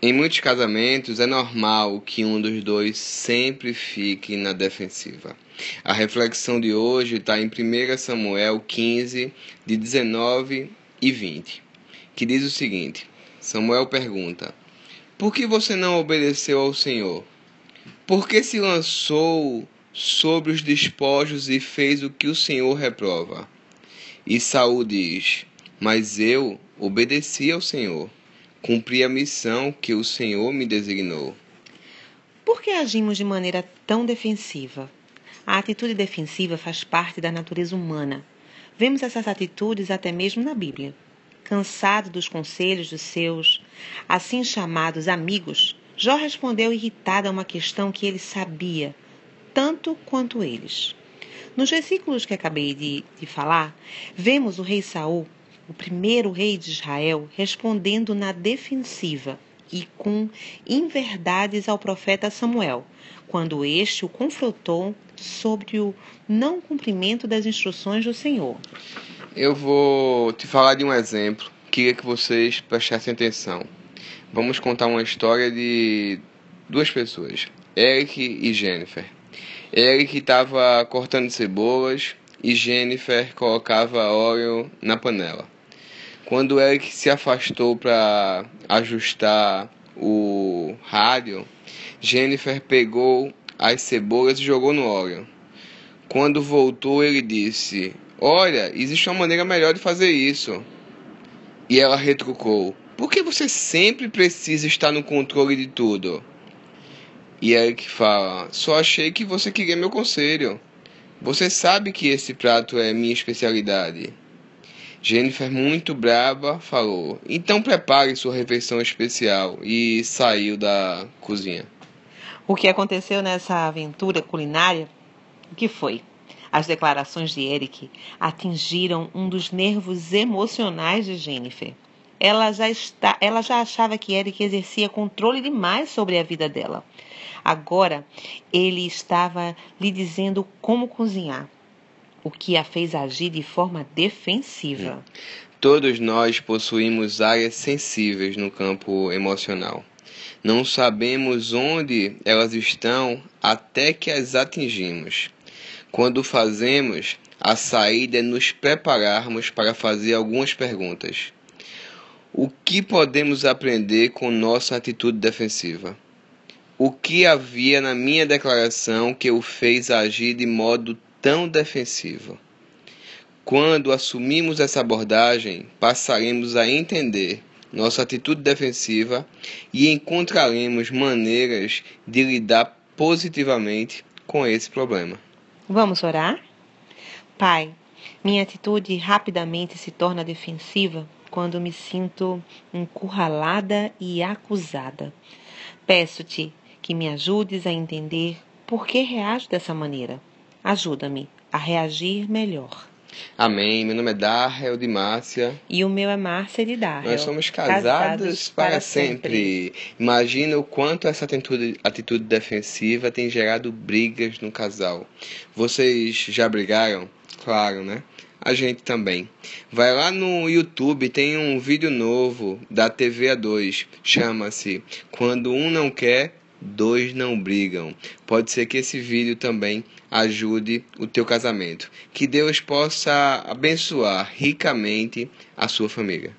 Em muitos casamentos é normal que um dos dois sempre fique na defensiva. A reflexão de hoje está em 1 Samuel 15, de 19 e 20, que diz o seguinte: Samuel pergunta: Por que você não obedeceu ao Senhor? Por que se lançou sobre os despojos e fez o que o Senhor reprova? E Saul diz: Mas eu obedeci ao Senhor cumpri a missão que o Senhor me designou. Por que agimos de maneira tão defensiva? A atitude defensiva faz parte da natureza humana. Vemos essas atitudes até mesmo na Bíblia. Cansado dos conselhos dos seus, assim chamados amigos, Jó respondeu irritado a uma questão que ele sabia, tanto quanto eles. Nos versículos que acabei de, de falar, vemos o rei Saul o primeiro rei de Israel, respondendo na defensiva e com inverdades ao profeta Samuel, quando este o confrontou sobre o não cumprimento das instruções do Senhor. Eu vou te falar de um exemplo, queria que vocês prestassem atenção. Vamos contar uma história de duas pessoas, Eric e Jennifer. Eric estava cortando cebolas e Jennifer colocava óleo na panela. Quando Eric se afastou para ajustar o rádio, Jennifer pegou as cebolas e jogou no óleo. Quando voltou, ele disse: Olha, existe uma maneira melhor de fazer isso. E ela retrucou: Por que você sempre precisa estar no controle de tudo? E Eric fala: Só achei que você queria meu conselho. Você sabe que esse prato é minha especialidade. Jennifer, muito brava, falou: Então prepare sua refeição especial e saiu da cozinha. O que aconteceu nessa aventura culinária? O que foi? As declarações de Eric atingiram um dos nervos emocionais de Jennifer. Ela já, está, ela já achava que Eric exercia controle demais sobre a vida dela. Agora ele estava lhe dizendo como cozinhar o que a fez agir de forma defensiva. Todos nós possuímos áreas sensíveis no campo emocional. Não sabemos onde elas estão até que as atingimos. Quando fazemos, a saída é nos prepararmos para fazer algumas perguntas. O que podemos aprender com nossa atitude defensiva? O que havia na minha declaração que o fez agir de modo tão defensiva. Quando assumimos essa abordagem, passaremos a entender nossa atitude defensiva e encontraremos maneiras de lidar positivamente com esse problema. Vamos orar? Pai, minha atitude rapidamente se torna defensiva quando me sinto encurralada e acusada. Peço-te que me ajudes a entender por que reajo dessa maneira. Ajuda-me a reagir melhor. Amém. Meu nome é Darrell de Márcia. E o meu é Márcia de Darrell. Nós somos casados, casados para, para sempre. sempre. Imagina o quanto essa atitude, atitude defensiva tem gerado brigas no casal. Vocês já brigaram? Claro, né? A gente também. Vai lá no YouTube, tem um vídeo novo da TV A2. Chama-se Quando um não quer, dois não brigam. Pode ser que esse vídeo também ajude o teu casamento. Que Deus possa abençoar ricamente a sua família.